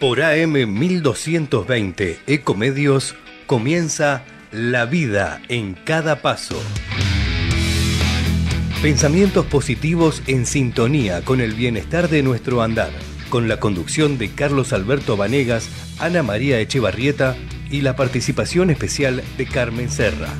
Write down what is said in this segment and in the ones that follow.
Por AM 1220 Ecomedios comienza La vida en cada paso. Pensamientos positivos en sintonía con el bienestar de nuestro andar, con la conducción de Carlos Alberto Vanegas, Ana María Echevarrieta y la participación especial de Carmen Serra.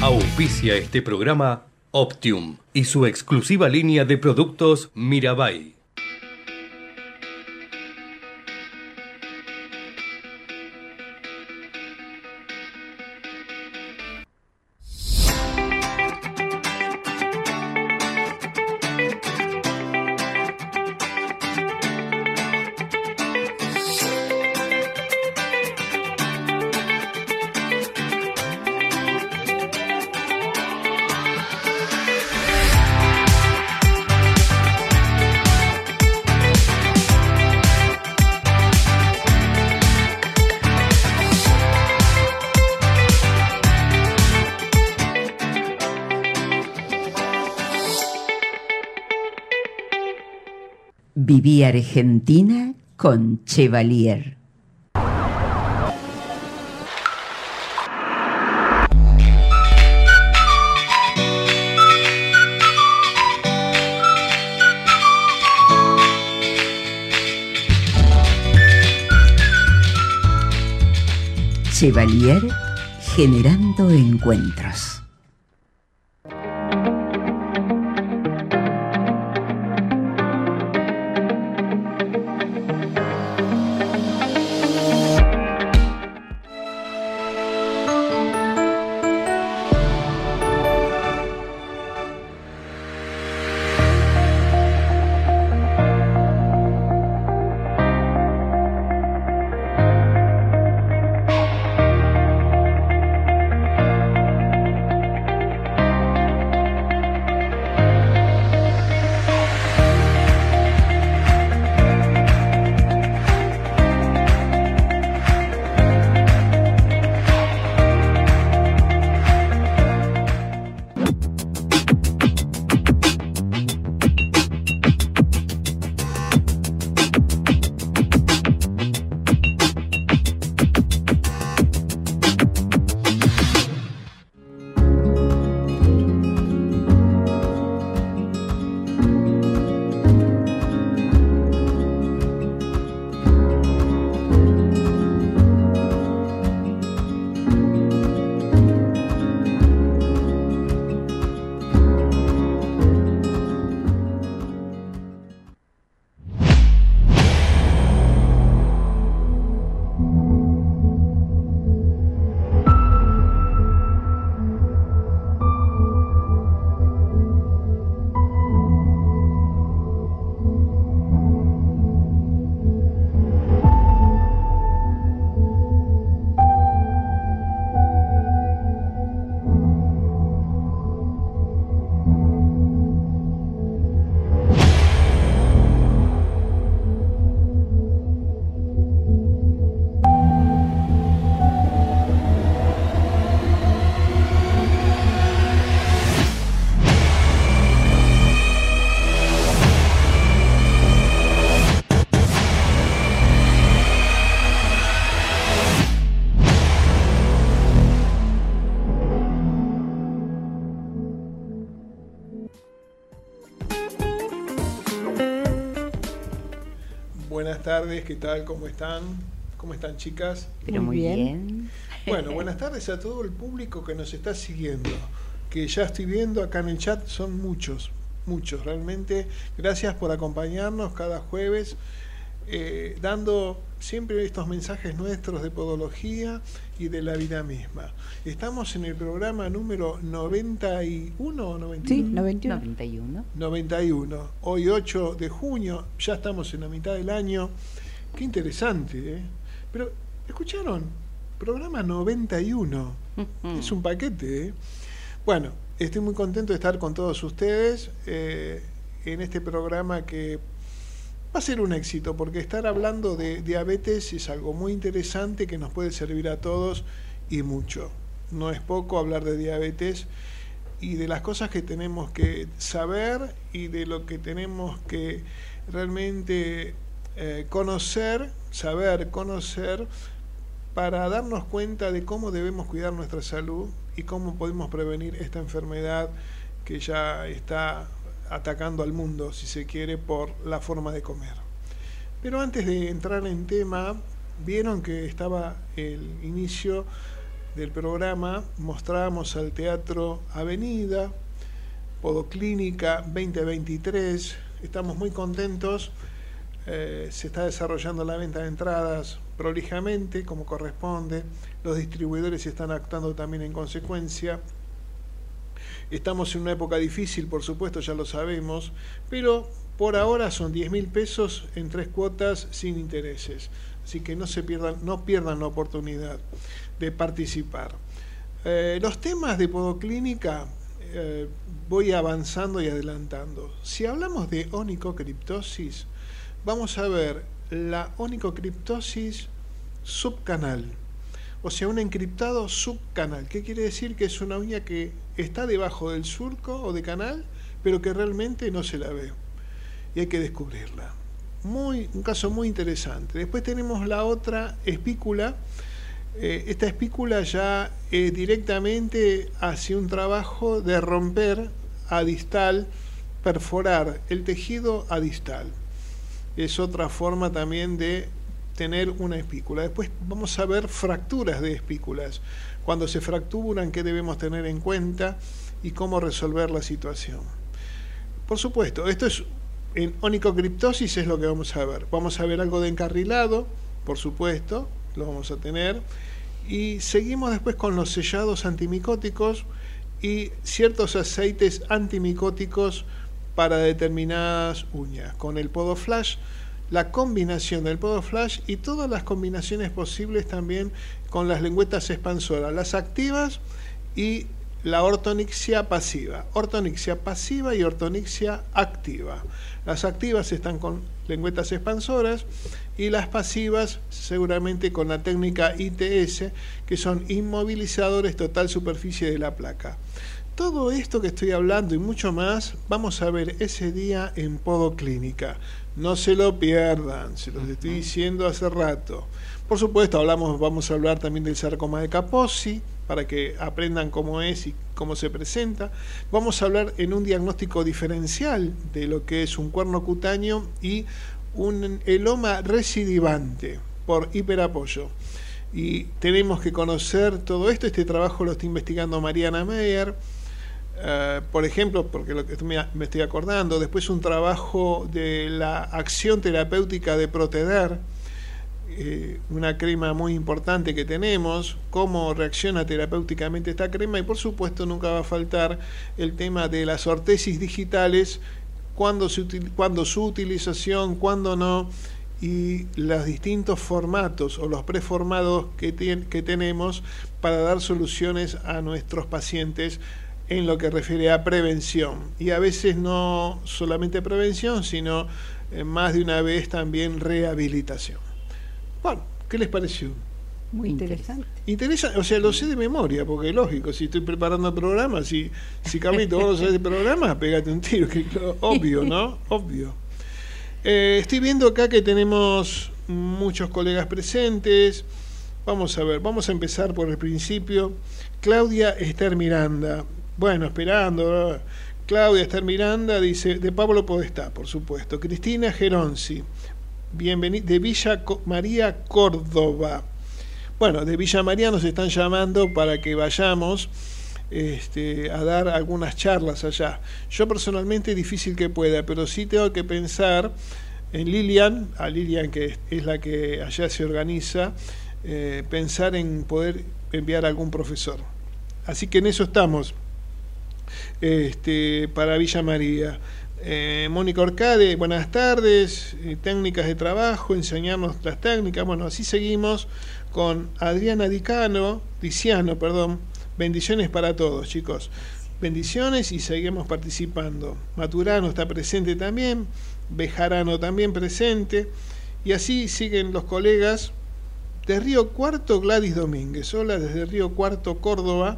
Auspicia este programa Optium y su exclusiva línea de productos Mirabai. Argentina con Chevalier. Chevalier generando encuentros. ¿Qué tal? ¿Cómo están? ¿Cómo están chicas? Pero muy bien. Bueno, buenas tardes a todo el público que nos está siguiendo, que ya estoy viendo acá en el chat, son muchos, muchos realmente. Gracias por acompañarnos cada jueves, eh, dando siempre estos mensajes nuestros de podología y de la vida misma. Estamos en el programa número 91 o 91. Sí, 91. 91. Hoy 8 de junio, ya estamos en la mitad del año. Qué interesante, ¿eh? Pero, ¿escucharon? Programa 91. es un paquete, ¿eh? Bueno, estoy muy contento de estar con todos ustedes eh, en este programa que va a ser un éxito, porque estar hablando de diabetes es algo muy interesante que nos puede servir a todos y mucho. No es poco hablar de diabetes y de las cosas que tenemos que saber y de lo que tenemos que realmente eh, conocer, saber, conocer, para darnos cuenta de cómo debemos cuidar nuestra salud y cómo podemos prevenir esta enfermedad que ya está atacando al mundo, si se quiere, por la forma de comer. Pero antes de entrar en tema, vieron que estaba el inicio del programa, mostrábamos al Teatro Avenida, Podoclínica 2023, estamos muy contentos, eh, se está desarrollando la venta de entradas prolijamente, como corresponde, los distribuidores están actuando también en consecuencia. Estamos en una época difícil, por supuesto, ya lo sabemos, pero por ahora son 10 mil pesos en tres cuotas sin intereses. Así que no se pierdan, no pierdan la oportunidad de participar. Eh, los temas de podoclínica eh, voy avanzando y adelantando. Si hablamos de onicocriptosis, vamos a ver la onicocriptosis subcanal. O sea, un encriptado subcanal. ¿Qué quiere decir? Que es una uña que está debajo del surco o de canal, pero que realmente no se la ve. Y hay que descubrirla. Muy, un caso muy interesante. Después tenemos la otra espícula. Eh, esta espícula ya directamente hace un trabajo de romper a distal, perforar el tejido a distal. Es otra forma también de tener una espícula. Después vamos a ver fracturas de espículas. Cuando se fracturan, qué debemos tener en cuenta y cómo resolver la situación. Por supuesto, esto es en onicocriptosis es lo que vamos a ver. Vamos a ver algo de encarrilado, por supuesto, lo vamos a tener. Y seguimos después con los sellados antimicóticos y ciertos aceites antimicóticos para determinadas uñas. Con el podoflash la combinación del podoflash y todas las combinaciones posibles también con las lengüetas expansoras, las activas y la ortonixia pasiva. Ortonixia pasiva y ortonixia activa. Las activas están con lengüetas expansoras y las pasivas seguramente con la técnica ITS, que son inmovilizadores total superficie de la placa. Todo esto que estoy hablando y mucho más vamos a ver ese día en Podoclínica. No se lo pierdan, se los estoy diciendo hace rato. Por supuesto, hablamos, vamos a hablar también del sarcoma de Kaposi, para que aprendan cómo es y cómo se presenta. Vamos a hablar en un diagnóstico diferencial de lo que es un cuerno cutáneo y un eloma recidivante por hiperapoyo. Y tenemos que conocer todo esto. Este trabajo lo está investigando Mariana Meyer eh, por ejemplo, porque me, estoy acordando, después un trabajo de la acción terapéutica de Proteder, eh, una crema muy importante que tenemos, cómo reacciona terapéuticamente esta crema y por supuesto nunca va a faltar el tema de las ortesis digitales, cuándo, su utilización, cuándo no, y los distintos formatos o los preformados que, que tenemos para dar soluciones a nuestros pacientes en lo que refiere a prevención. Y a veces no solamente prevención, sino eh, más de una vez también rehabilitación. Bueno, ¿qué les pareció? Muy interesante. Interesante, o sea, lo sé de memoria, porque lógico, si estoy preparando el programa, si, si Carlito, vos lo sabés de programa, pégate un tiro, que obvio, ¿no? Obvio. Eh, estoy viendo acá que tenemos muchos colegas presentes. Vamos a ver, vamos a empezar por el principio. Claudia Esther Miranda, bueno, esperando. Claudia Esther Miranda dice, de Pablo Podestá, por supuesto. Cristina Geronzi, bienvenida, de Villa María Córdoba. Bueno, de Villa María nos están llamando para que vayamos este, a dar algunas charlas allá. Yo personalmente difícil que pueda, pero sí tengo que pensar en Lilian, a Lilian que es la que allá se organiza, eh, pensar en poder enviar a algún profesor. Así que en eso estamos este, para Villa María. Eh, Mónica Orcade, buenas tardes, eh, técnicas de trabajo, enseñarnos las técnicas, bueno, así seguimos con Adriana Dicano, Diciano, perdón, bendiciones para todos chicos, bendiciones y seguimos participando. Maturano está presente también, Bejarano también presente, y así siguen los colegas de Río Cuarto, Gladys Domínguez, hola desde Río Cuarto, Córdoba,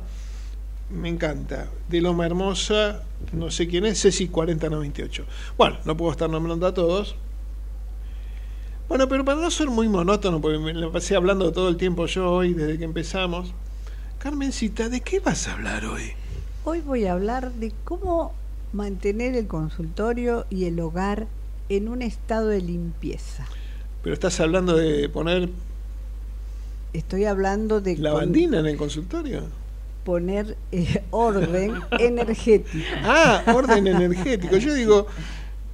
me encanta. De Loma Hermosa, no sé quién es, Ceci 4098. Bueno, no puedo estar nombrando a todos. Bueno, pero para no ser muy monótono, porque me la pasé hablando todo el tiempo yo hoy, desde que empezamos. Carmencita, ¿de qué vas a hablar hoy? Hoy voy a hablar de cómo mantener el consultorio y el hogar en un estado de limpieza. Pero estás hablando de poner Estoy hablando de la con- bandina en el consultorio. Poner eh, orden energético. Ah, orden energético. Yo digo,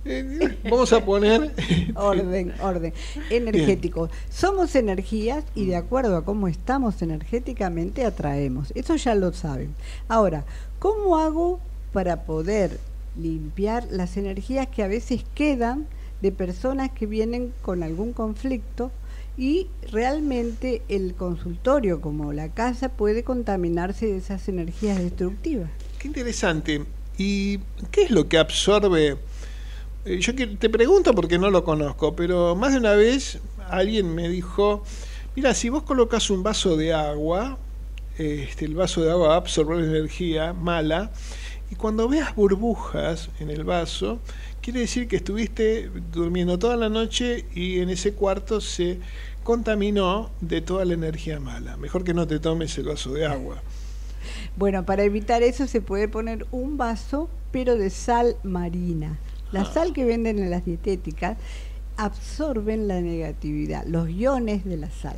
eh, vamos a poner Orden, orden energético. Somos energías y de acuerdo a cómo estamos energéticamente atraemos. Eso ya lo saben. Ahora, ¿cómo hago para poder limpiar las energías que a veces quedan de personas que vienen con algún conflicto? Y realmente el consultorio, como la casa, puede contaminarse de esas energías destructivas. Qué interesante. ¿Y qué es lo que absorbe? Eh, Yo te pregunto porque no lo conozco, pero más de una vez alguien me dijo, mira, si vos colocas un vaso de agua, este, el vaso de agua va a absorber energía mala, y cuando veas burbujas en el vaso, quiere decir que estuviste durmiendo toda la noche y en ese cuarto se contaminó de toda la energía mala. Mejor que no te tomes el vaso de agua. Bueno, para evitar eso se puede poner un vaso, pero de sal marina. La Ah. sal que venden en las dietéticas absorben la negatividad, los iones de la sal.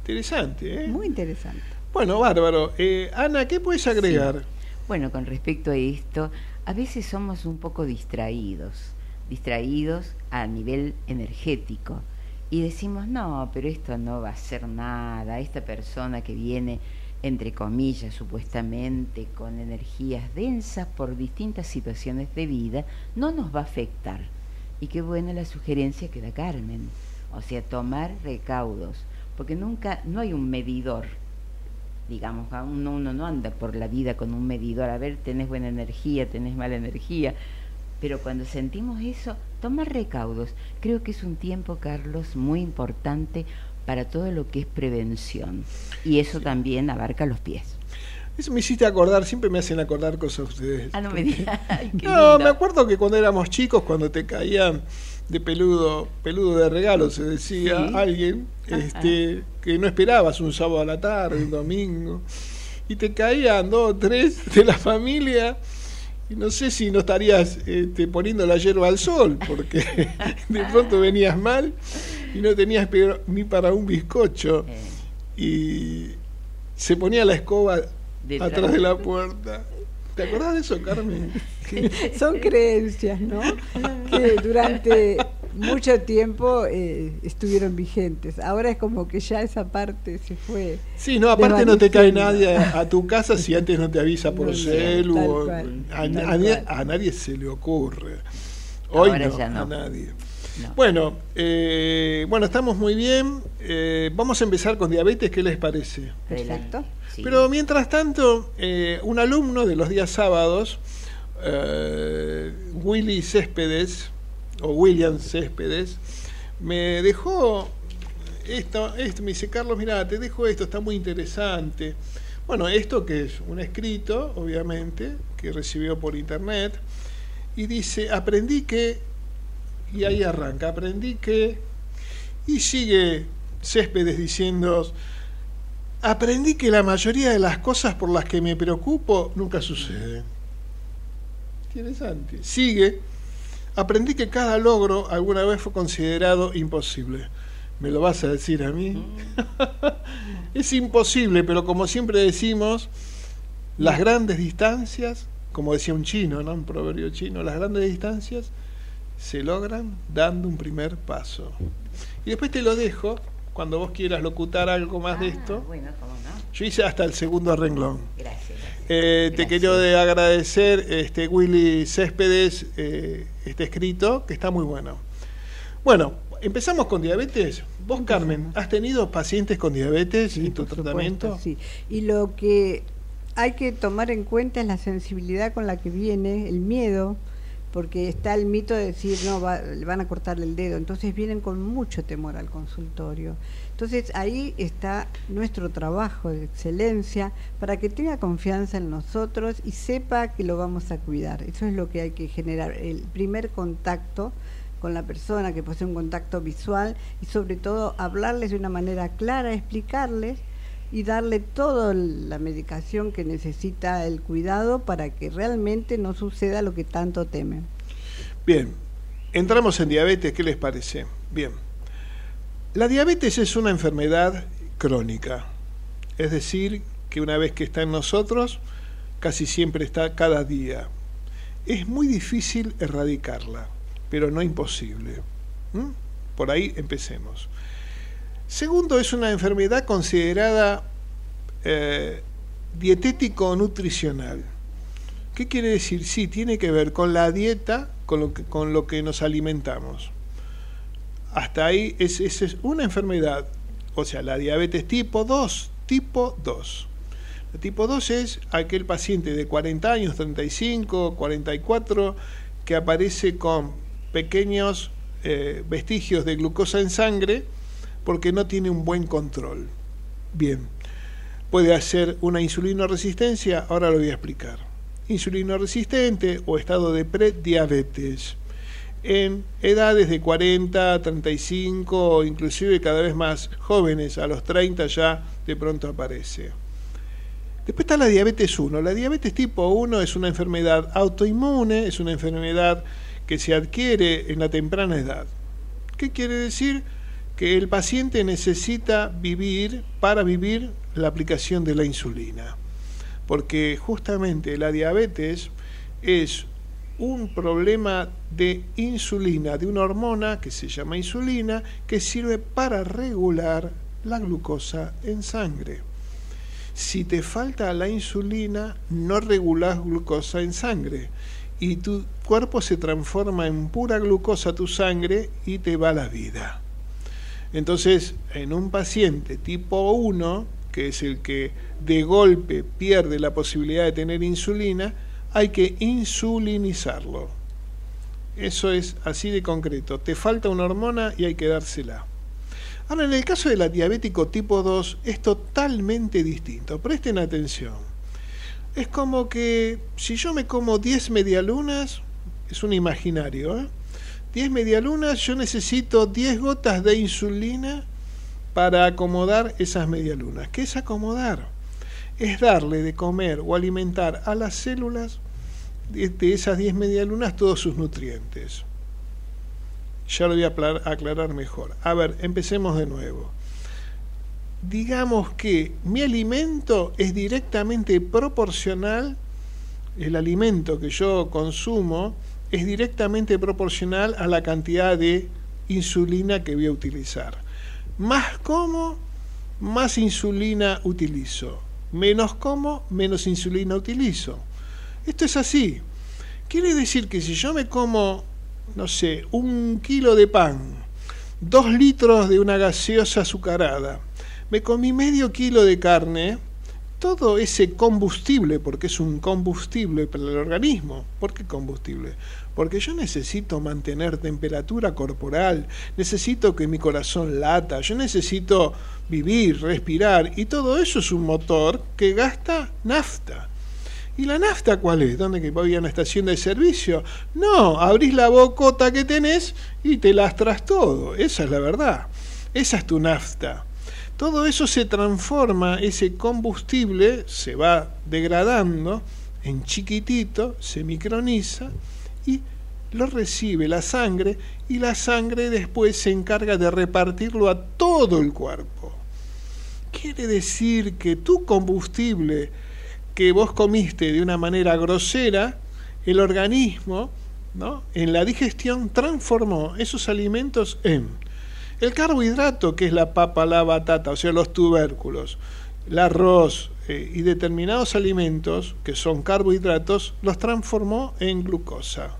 Interesante, ¿eh? Muy interesante. Bueno, bárbaro. Eh, Ana, ¿qué puedes agregar? Bueno, con respecto a esto, a veces somos un poco distraídos, distraídos a nivel energético. Y decimos, no, pero esto no va a ser nada, esta persona que viene, entre comillas, supuestamente, con energías densas por distintas situaciones de vida, no nos va a afectar. Y qué buena la sugerencia que da Carmen, o sea, tomar recaudos, porque nunca, no hay un medidor digamos, uno, uno no anda por la vida con un medidor, a ver, tenés buena energía, tenés mala energía, pero cuando sentimos eso, tomar recaudos. Creo que es un tiempo, Carlos, muy importante para todo lo que es prevención. Y eso también abarca los pies. Eso me hiciste acordar, siempre me hacen acordar cosas ustedes. Ah, no me digas. No, lindo. me acuerdo que cuando éramos chicos, cuando te caían de peludo, peludo de regalo, se decía Sí. alguien, este, que no esperabas un sábado a la tarde, un domingo, y te caían dos o tres de la familia, y no sé si no estarías este, poniendo la hierba al sol, porque de pronto venías mal y no tenías ni para un bizcocho, Eh, y se ponía la escoba Detrás. atrás de la puerta. ¿Te acordás de eso, Carmen? Son creencias, ¿no? Que durante mucho tiempo eh, estuvieron vigentes. Ahora es como que ya esa parte se fue. Sí, no, aparte no te cae nadie a, a tu casa si antes no te avisa por No, celu. o- cual, a, nadie, cual. a nadie se le ocurre. Hoy Ahora no, ya no. a nadie. no. Bueno, eh, bueno, estamos muy bien. Eh, vamos a empezar con diabetes, ¿qué les parece? Perfecto. Pero mientras tanto, eh, un alumno de los días sábados, eh, Willy Céspedes, o William Céspedes, me dejó esto, esto, me dice, Carlos, mira, te dejo esto, está muy interesante. Bueno, esto que es un escrito, obviamente, que recibió por internet, y dice, aprendí que, y ahí arranca, aprendí que, y sigue Céspedes diciendo, aprendí que la mayoría de las cosas por las que me preocupo nunca suceden. Interesante. Sigue, aprendí que cada logro alguna vez fue considerado imposible. ¿Me lo vas a decir a mí? es imposible, pero como siempre decimos, las grandes distancias, como decía un chino, ¿no? Un proverbio chino, las grandes distancias se logran dando un primer paso. Y después te lo dejo, cuando vos quieras locutar algo más de Ah, esto. Bueno, cómo no. Yo hice hasta el segundo renglón. Gracias. gracias. Eh, te quiero de agradecer, este, Willy Céspedes, eh, este escrito, que está muy bueno. Bueno, empezamos con diabetes. Vos, Carmen, ¿has tenido pacientes con diabetes en tu por supuesto, tratamiento? sí. Y lo que hay que tomar en cuenta es la sensibilidad con la que viene, el miedo, porque está el mito de decir, no, le van a cortarle el dedo, entonces vienen con mucho temor al consultorio. Entonces ahí está nuestro trabajo de excelencia para que tenga confianza en nosotros y sepa que lo vamos a cuidar. Eso es lo que hay que generar, el primer contacto con la persona, que posee un contacto visual y sobre todo hablarles de una manera clara, explicarles y darle toda la medicación que necesita el cuidado para que realmente no suceda lo que tanto temen. Bien, entramos en diabetes, ¿qué les parece? Bien, la diabetes es una enfermedad crónica, es decir, que una vez que está en nosotros, casi siempre está cada día. Es muy difícil erradicarla, pero no imposible. Por ahí empecemos. Segundo, es una enfermedad considerada eh, dietético-nutricional. ¿Qué quiere decir? Sí, tiene que ver con la dieta, con lo que, con lo que nos alimentamos. Hasta ahí es, es, una enfermedad, o sea, la diabetes tipo 2, tipo 2. El tipo 2 es aquel paciente de 40 años, 35, 44, que aparece con pequeños eh, vestigios de glucosa en sangre, porque no tiene un buen control. Bien, puede hacer una insulino resistencia, ahora lo voy a explicar. Insulino resistente o estado de prediabetes en edades de 40, 35 o inclusive cada vez más jóvenes, a los 30 ya de pronto aparece. Después está la diabetes 1. La diabetes tipo 1 es una enfermedad autoinmune, es una enfermedad que se adquiere en la temprana edad. ¿Qué quiere decir? Que el paciente necesita vivir para vivir la aplicación de la insulina. Porque justamente la diabetes es un problema de insulina, de una hormona que se llama insulina, que sirve para regular la glucosa en sangre. Si te falta la insulina, no regulas glucosa en sangre y tu cuerpo se transforma en pura glucosa tu sangre y te va la vida. Entonces, en un paciente tipo 1, que es el que de golpe pierde la posibilidad de tener insulina, hay que insulinizarlo. Eso es así de concreto. Te falta una hormona y hay que dársela. Ahora, en el caso de la diabético tipo 2 es totalmente distinto. Presten atención. Es como que si yo me como 10 medialunas, es un imaginario, ¿eh? 10 medialunas, yo necesito 10 gotas de insulina para acomodar esas medialunas. ¿Qué es acomodar? Es darle de comer o alimentar a las células de, esas 10 medialunas todos sus nutrientes. Ya lo voy a aclarar mejor. A ver, empecemos de nuevo. Digamos que mi alimento es directamente proporcional, el alimento que yo consumo, es directamente proporcional a la cantidad de insulina que voy a utilizar. Más como, más insulina utilizo. Menos como, menos insulina utilizo. Esto es así. Quiere decir que si yo me como, no sé, un kilo de pan, dos litros de una gaseosa azucarada, me comí medio kilo de carne, todo ese combustible, porque es un combustible para el organismo. ¿Por qué combustible? Porque yo necesito mantener temperatura corporal, necesito que mi corazón lata, yo necesito vivir, respirar, y todo eso es un motor que gasta nafta. ¿Y la nafta cuál es? ¿Dónde que voy a una estación de servicio? No, abrís la bocota que tenés y te lastras todo. Esa es la verdad. Esa es tu nafta. Todo eso se transforma, ese combustible se va degradando en chiquitito, se microniza y lo recibe la sangre y la sangre después se encarga de repartirlo a todo el cuerpo. Quiere decir que tu combustible que vos comiste de una manera grosera, el organismo, ¿no? en la digestión, transformó esos alimentos en el carbohidrato, que es la papa, la batata, o sea, los tubérculos, el arroz eh, y determinados alimentos, que son carbohidratos, los transformó en glucosa.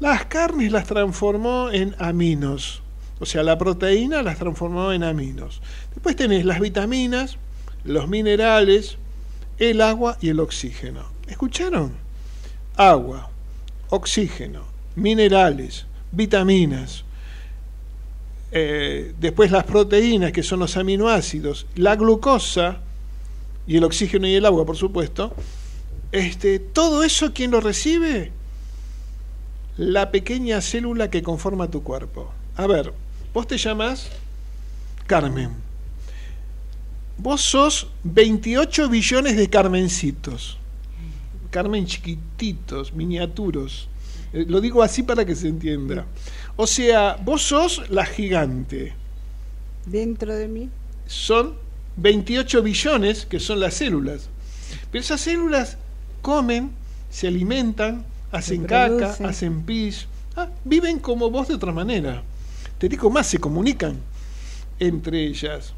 Las carnes las transformó en aminos, o sea, la proteína las transformó en aminos. Después tenés las vitaminas, los minerales, el agua y el oxígeno. ¿Escucharon? Agua, oxígeno, minerales, vitaminas, eh, después las proteínas, que son los aminoácidos, la glucosa y el oxígeno y el agua, por supuesto, este, todo eso, ¿quién lo recibe? La pequeña célula que conforma tu cuerpo. A ver, vos te llamas Carmen. Vos sos 28 billones de carmencitos. Carmen chiquititos, miniaturos. Eh, lo digo así para que se entienda. O sea, vos sos la gigante. Dentro de mí. Son 28 billones, que son las células. Pero esas células comen, se alimentan, hacen caca, hacen pis, ah, viven como vos de otra manera. Te digo más, se comunican entre ellas.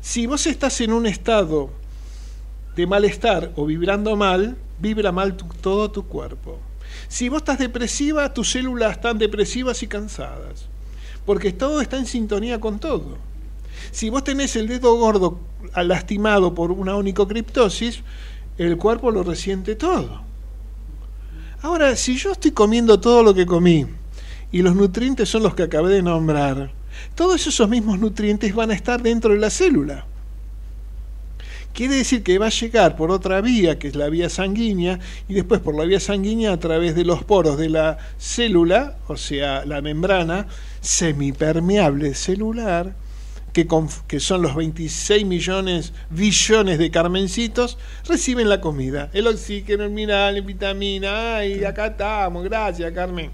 Si vos estás en un estado de malestar o vibrando mal, vibra mal todo tu cuerpo. Si vos estás depresiva, tus células están depresivas y cansadas, porque todo está en sintonía con todo. Si vos tenés el dedo gordo lastimado por una onicocriptosis, el cuerpo lo resiente todo. Ahora, si yo estoy comiendo todo lo que comí y los nutrientes son los que acabé de nombrar, todos esos mismos nutrientes van a estar dentro de la célula. Quiere decir que va a llegar por otra vía, que es la vía sanguínea, y después por la vía sanguínea a través de los poros de la célula, o sea, la membrana semipermeable celular, que, que, son los 26 millones, billones de carmencitos, reciben la comida, el oxígeno, el mineral, la vitamina, ay, acá estamos, gracias Carmen.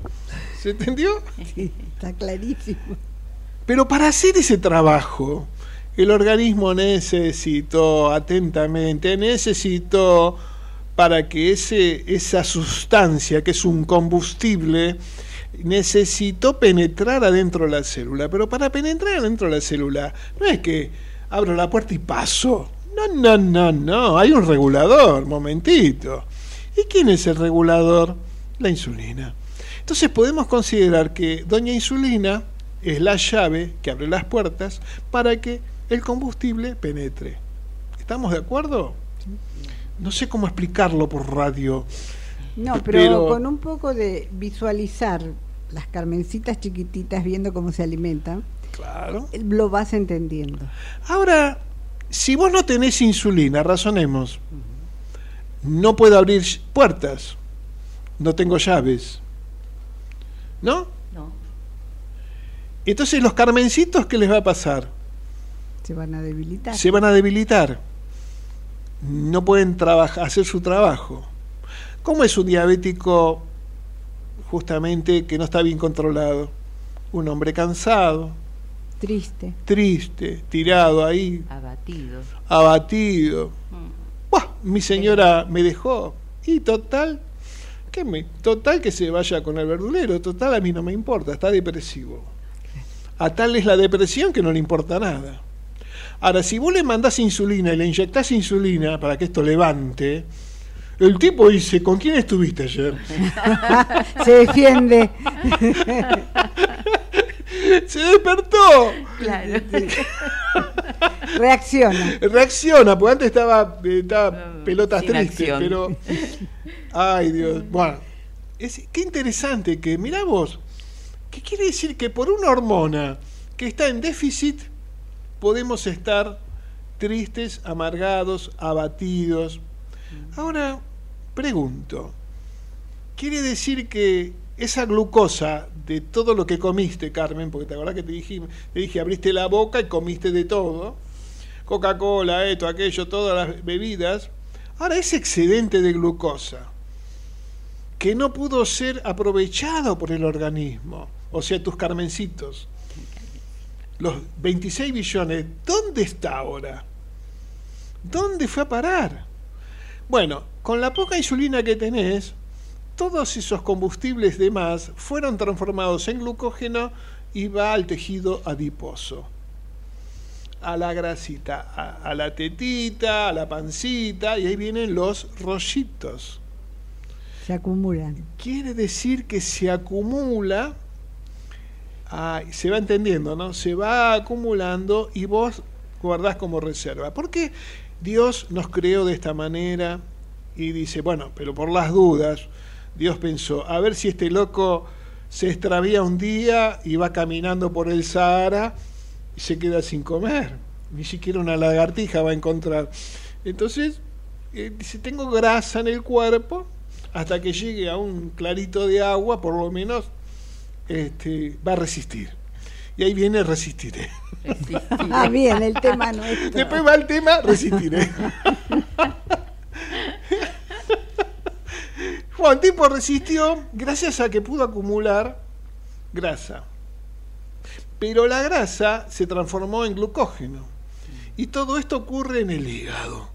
¿Se entendió? Sí, está clarísimo. Pero para hacer ese trabajo, el organismo necesitó, atentamente, necesitó para que ese, esa sustancia, que es un combustible, necesitó penetrar adentro de la célula. Pero para penetrar adentro de la célula, no es que abro la puerta y paso. No, no, no, no. Hay un regulador, momentito. ¿Y quién es el regulador? La insulina. Entonces podemos considerar que doña insulina es la llave que abre las puertas para que el combustible penetre. ¿Estamos de acuerdo? No sé cómo explicarlo por radio. No, pero, con un poco de visualizar las carmencitas chiquititas viendo cómo se alimentan, claro. lo vas entendiendo. Ahora, si vos no tenés insulina, razonemos, no puedo abrir puertas, no tengo llaves, ¿no? No. Entonces, los carmencitos, ¿qué les va a pasar? Se van a debilitar. Se van a debilitar. No pueden trabajar, hacer su trabajo. ¿Cómo es un diabético justamente que no está bien controlado? Un hombre cansado. Triste. Triste, tirado ahí. Abatido. Abatido. Mm. mi señora me dejó. Y total, ¿qué me? Total que se vaya con el verdulero. Total, a mí no me importa, está depresivo. A tal es la depresión que no le importa nada. Ahora, si vos le mandás insulina y le inyectás insulina para que esto levante, el tipo dice, ¿con quién estuviste ayer? Se defiende. Se despertó. Claro. Reacciona. Reacciona, porque antes estaba, estaba pelotas tristes, pero. Ay, Dios. Bueno, es, qué interesante que, mirá vos, ¿qué quiere decir que por una hormona que está en déficit podemos estar tristes, amargados, abatidos. Ahora, pregunto, ¿quiere decir que esa glucosa de todo lo que comiste, Carmen, porque te acordás que te dije, te dije, abriste la boca y comiste de todo, Coca-Cola, esto, aquello, todas las bebidas, ahora ese excedente de glucosa, que no pudo ser aprovechado por el organismo, o sea, tus carmencitos, los 26 billones, ¿dónde está ahora? ¿Dónde fue a parar? Bueno, con la poca insulina que tenés, todos esos combustibles de más fueron transformados en glucógeno y va al tejido adiposo, a la grasita, a, a la tetita, a la pancita, y ahí vienen los rollitos. Se acumulan. Quiere decir que se acumula se va entendiendo, ¿no? Se va acumulando y vos guardás como reserva. Porque Dios nos creó de esta manera y dice, bueno, pero por las dudas, Dios pensó, a ver si este loco se extravía un día y va caminando por el Sahara y se queda sin comer. Ni siquiera una lagartija va a encontrar. Entonces, eh, dice, tengo grasa en el cuerpo, hasta que llegue a un clarito de agua, por lo menos este, va a resistir. Y ahí viene resistiré. Ah, bien, el tema nuestro. Después va el tema resistiré. Juan tipo resistió gracias a que pudo acumular grasa. Pero la grasa se transformó en glucógeno. Y todo esto ocurre en el hígado.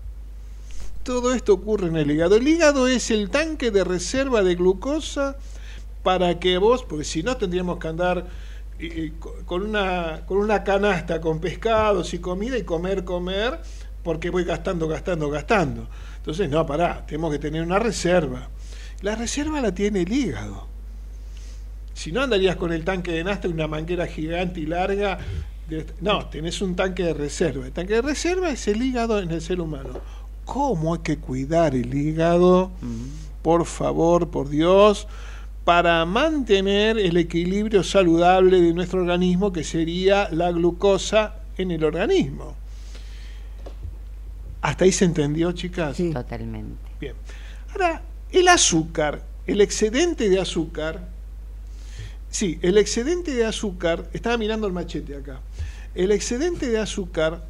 Todo esto ocurre en el hígado. El hígado es el tanque de reserva de glucosa para que vos, porque si no tendríamos que andar eh, eh, con, una, con una canasta con pescados y comida y comer, comer, porque voy gastando, gastando, gastando. Entonces, no, pará, tenemos que tener una reserva. La reserva la tiene el hígado. Si no andarías con el tanque de nasta y una manguera gigante y larga. No, tenés un tanque de reserva. El tanque de reserva es el hígado en el ser humano cómo hay que cuidar el hígado, por favor, por Dios, para mantener el equilibrio saludable de nuestro organismo, que sería la glucosa en el organismo. ¿Hasta ahí se entendió, chicas? Sí. Totalmente. Bien. Ahora, el azúcar, el excedente de azúcar, sí, el excedente de azúcar, estaba mirando el machete acá, el excedente de azúcar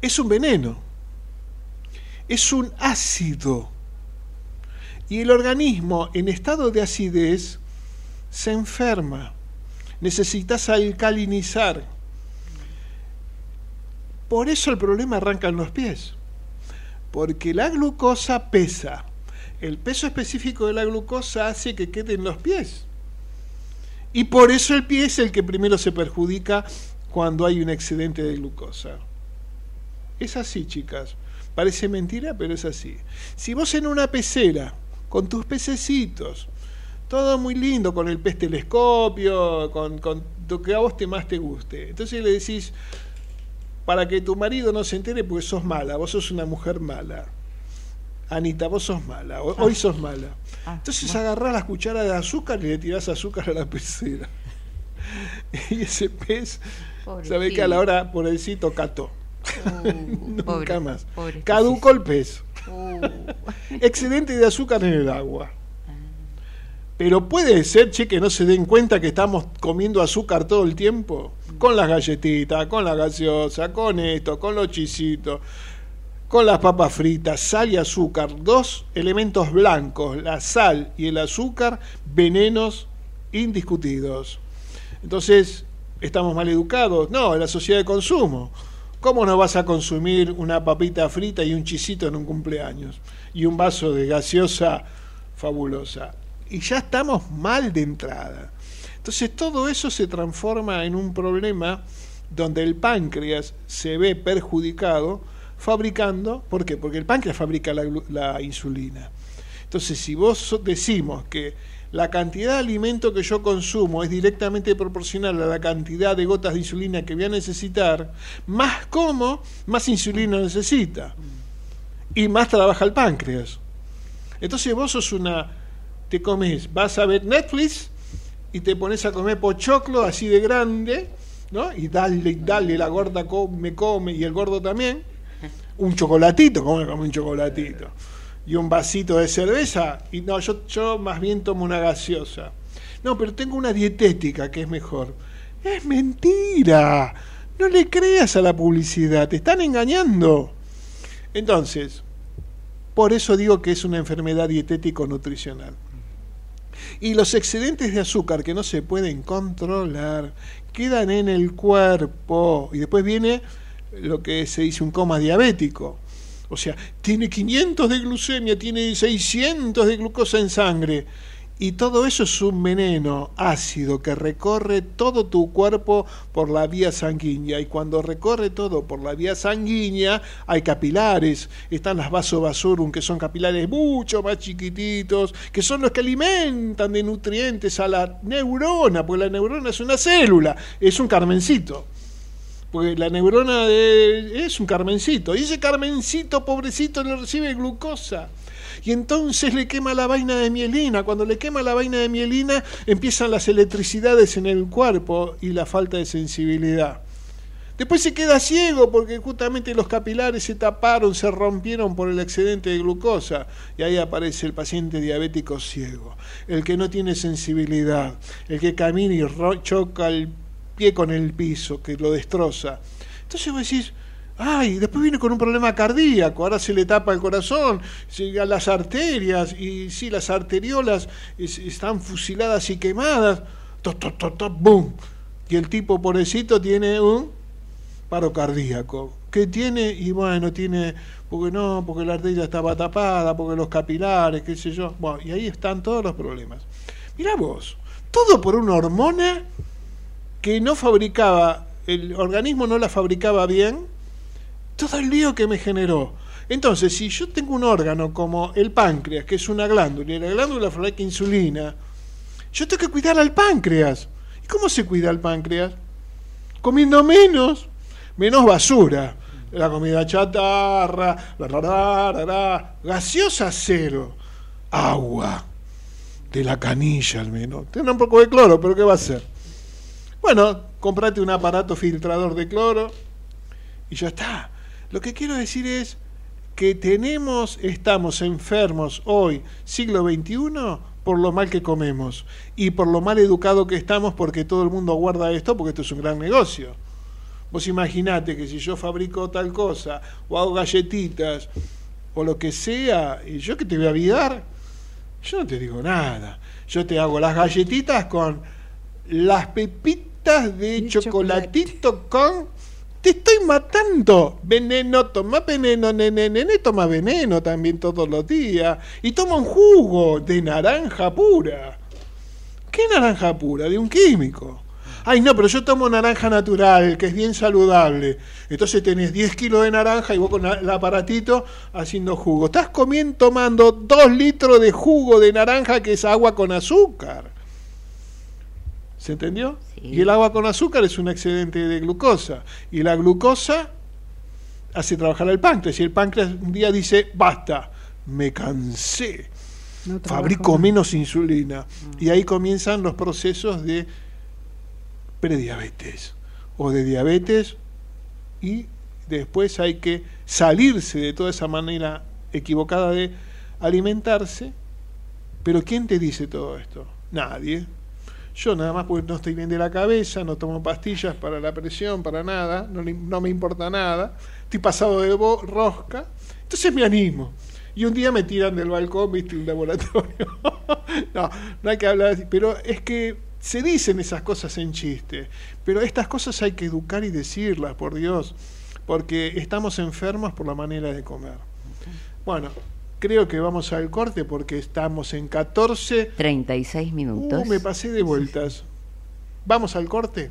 es un veneno es un ácido. Y el organismo en estado de acidez se enferma. Necesitas alcalinizar. Por eso el problema arranca en los pies. Porque la glucosa pesa. El peso específico de la glucosa hace que quede en los pies. Y por eso el pie es el que primero se perjudica cuando hay un excedente de glucosa. Es así, chicas. Parece mentira, pero es así. Si vos en una pecera, con tus pececitos, todo muy lindo, con el pez telescopio, con, lo que a vos te más te guste, entonces le decís, para que tu marido no se entere porque sos mala, vos sos una mujer mala. Anita, vos sos mala, ah. hoy sos mala. Ah, entonces agarrás las cucharas de azúcar y le tirás azúcar a la pecera. y ese pez, sabe que a la hora por el cito cató. Uh, Nunca más. Caduco el peso. Uh. Excedente de azúcar en el agua. Pero puede ser, che, que no se den cuenta que estamos comiendo azúcar todo el tiempo. Con las galletitas, con la gaseosa, con esto, con los chisitos, con las papas fritas, sal y azúcar. Dos elementos blancos, la sal y el azúcar, venenos indiscutidos. Entonces, ¿estamos mal educados? No, en la sociedad de consumo. ¿Cómo no vas a consumir una papita frita y un chisito en un cumpleaños? Y un vaso de gaseosa fabulosa. Y ya estamos mal de entrada. Entonces todo eso se transforma en un problema donde el páncreas se ve perjudicado fabricando, ¿por qué? Porque el páncreas fabrica la, insulina. Entonces si vos decimos que la cantidad de alimento que yo consumo es directamente proporcional a la cantidad de gotas de insulina que voy a necesitar, más como, más insulina necesita. Y más trabaja el páncreas. Entonces vos sos una, te comes, vas a ver Netflix y te pones a comer pochoclo así de grande, ¿no? Y dale, dale, la gorda come, come y el gordo también. Un chocolatito, come, come un chocolatito y un vasito de cerveza. Y no, yo, yo más bien tomo una gaseosa. No, pero tengo una dietética que es mejor. Es mentira. No le creas a la publicidad, te están engañando. Entonces, por eso digo que es una enfermedad dietético-nutricional. Y los excedentes de azúcar que no se pueden controlar quedan en el cuerpo. Y después viene lo que se dice un coma diabético. O sea, tiene 500 de glucemia, tiene 600 de glucosa en sangre. Y todo eso es un veneno ácido que recorre todo tu cuerpo por la vía sanguínea. Y cuando recorre todo por la vía sanguínea, hay capilares. Están las vasovasurum, que son capilares mucho más chiquititos, que son los que alimentan de nutrientes a la neurona, porque la neurona es una célula, es un carmencito porque la neurona es un carmencito, y ese carmencito pobrecito le recibe glucosa. Y entonces le quema la vaina de mielina. Cuando le quema la vaina de mielina, empiezan las electricidades en el cuerpo y la falta de sensibilidad. Después se queda ciego porque justamente los capilares se taparon, se rompieron por el excedente de glucosa. Y ahí aparece el paciente diabético ciego, el que no tiene sensibilidad, el que camina y choca el pie con el piso, que lo destroza. Entonces vos decís, ay, después viene con un problema cardíaco, ahora se le tapa el corazón, a las arterias, y sí, las arteriolas están fusiladas y quemadas, ¡boom! Y el tipo pobrecito tiene un paro cardíaco. ¿Qué tiene? Y bueno, tiene, porque no, porque la arteria estaba tapada, porque los capilares, qué sé yo. Bueno, y ahí están todos los problemas. Mirá vos, todo por una hormona que no fabricaba, el organismo no la fabricaba bien, todo el lío que me generó. Entonces, si yo tengo un órgano como el páncreas, que es una glándula, y la glándula fabrica insulina, yo tengo que cuidar al páncreas. ¿Y cómo se cuida el páncreas? Comiendo menos menos basura. La comida chatarra, la, gaseosa cero, agua, de la canilla al menos. Tiene un poco de cloro, pero ¿qué va a hacer? Bueno, comprate un aparato filtrador de cloro y ya está. Lo que quiero decir es que tenemos, estamos enfermos hoy, siglo XXI, por lo mal que comemos y por lo mal educado que estamos porque todo el mundo guarda esto porque esto es un gran negocio. Vos imaginate que si yo fabrico tal cosa, o hago galletitas, o lo que sea, y yo que te voy a olvidar, yo no te digo nada. Yo te hago las galletitas con las pepitas de chocolatito con... Te estoy matando. Veneno, toma veneno, nene, nene, toma veneno también todos los días. Y toma un jugo de naranja pura. ¿Qué naranja pura? De un químico. Ay, no, pero yo tomo naranja natural, que es bien saludable. Entonces tenés 10 kilos de naranja y vos con el aparatito haciendo jugo. Estás comiendo, tomando 2 litros de jugo de naranja que es agua con azúcar. ¿Se entendió? Y el agua con azúcar es un excedente de glucosa. Y la glucosa hace trabajar al páncreas. Y el páncreas un día dice, basta, me cansé. fabrico menos insulina. Y ahí comienzan los procesos de prediabetes o de diabetes y después hay que salirse de toda esa manera equivocada de alimentarse. Pero ¿quién te dice todo esto? Nadie. Yo nada más porque no estoy bien de la cabeza, no tomo pastillas para la presión, para nada, no, no me importa nada, estoy pasado de rosca, entonces me animo. Y un día me tiran del balcón, viste, un laboratorio. no, no hay que hablar pero es que se dicen esas cosas en chiste, pero estas cosas hay que educar y decirlas, por Dios, porque estamos enfermos por la manera de comer. Bueno, creo que vamos al corte porque estamos en 14... 36 minutos. Uh, me pasé de vueltas. ¿Vamos al corte?